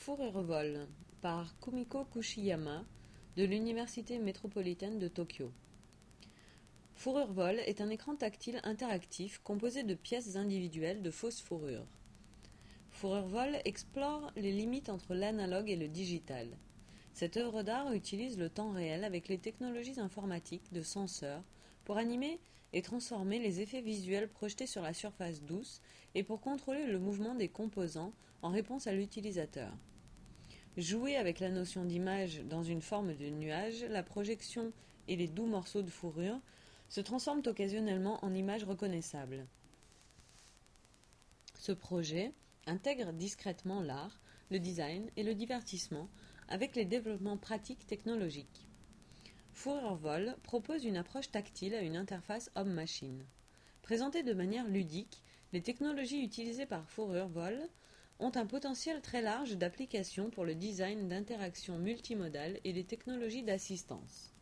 Fourrure vol par Kumiko Kushiyama de l'Université métropolitaine de Tokyo. Fourrure vol est un écran tactile interactif composé de pièces individuelles de fausses fourrures. Fourrure vol explore les limites entre l'analogue et le digital. Cette œuvre d'art utilise le temps réel avec les technologies informatiques de senseurs pour animer et transformer les effets visuels projetés sur la surface douce et pour contrôler le mouvement des composants en réponse à l'utilisateur. Jouer avec la notion d'image dans une forme de nuage, la projection et les doux morceaux de fourrure se transforment occasionnellement en images reconnaissables. Ce projet intègre discrètement l'art, le design et le divertissement avec les développements pratiques technologiques. Fourrure Vol propose une approche tactile à une interface homme-machine. Présentées de manière ludique, les technologies utilisées par Fourrure Vol ont un potentiel très large d'application pour le design d'interaction multimodale et les technologies d'assistance.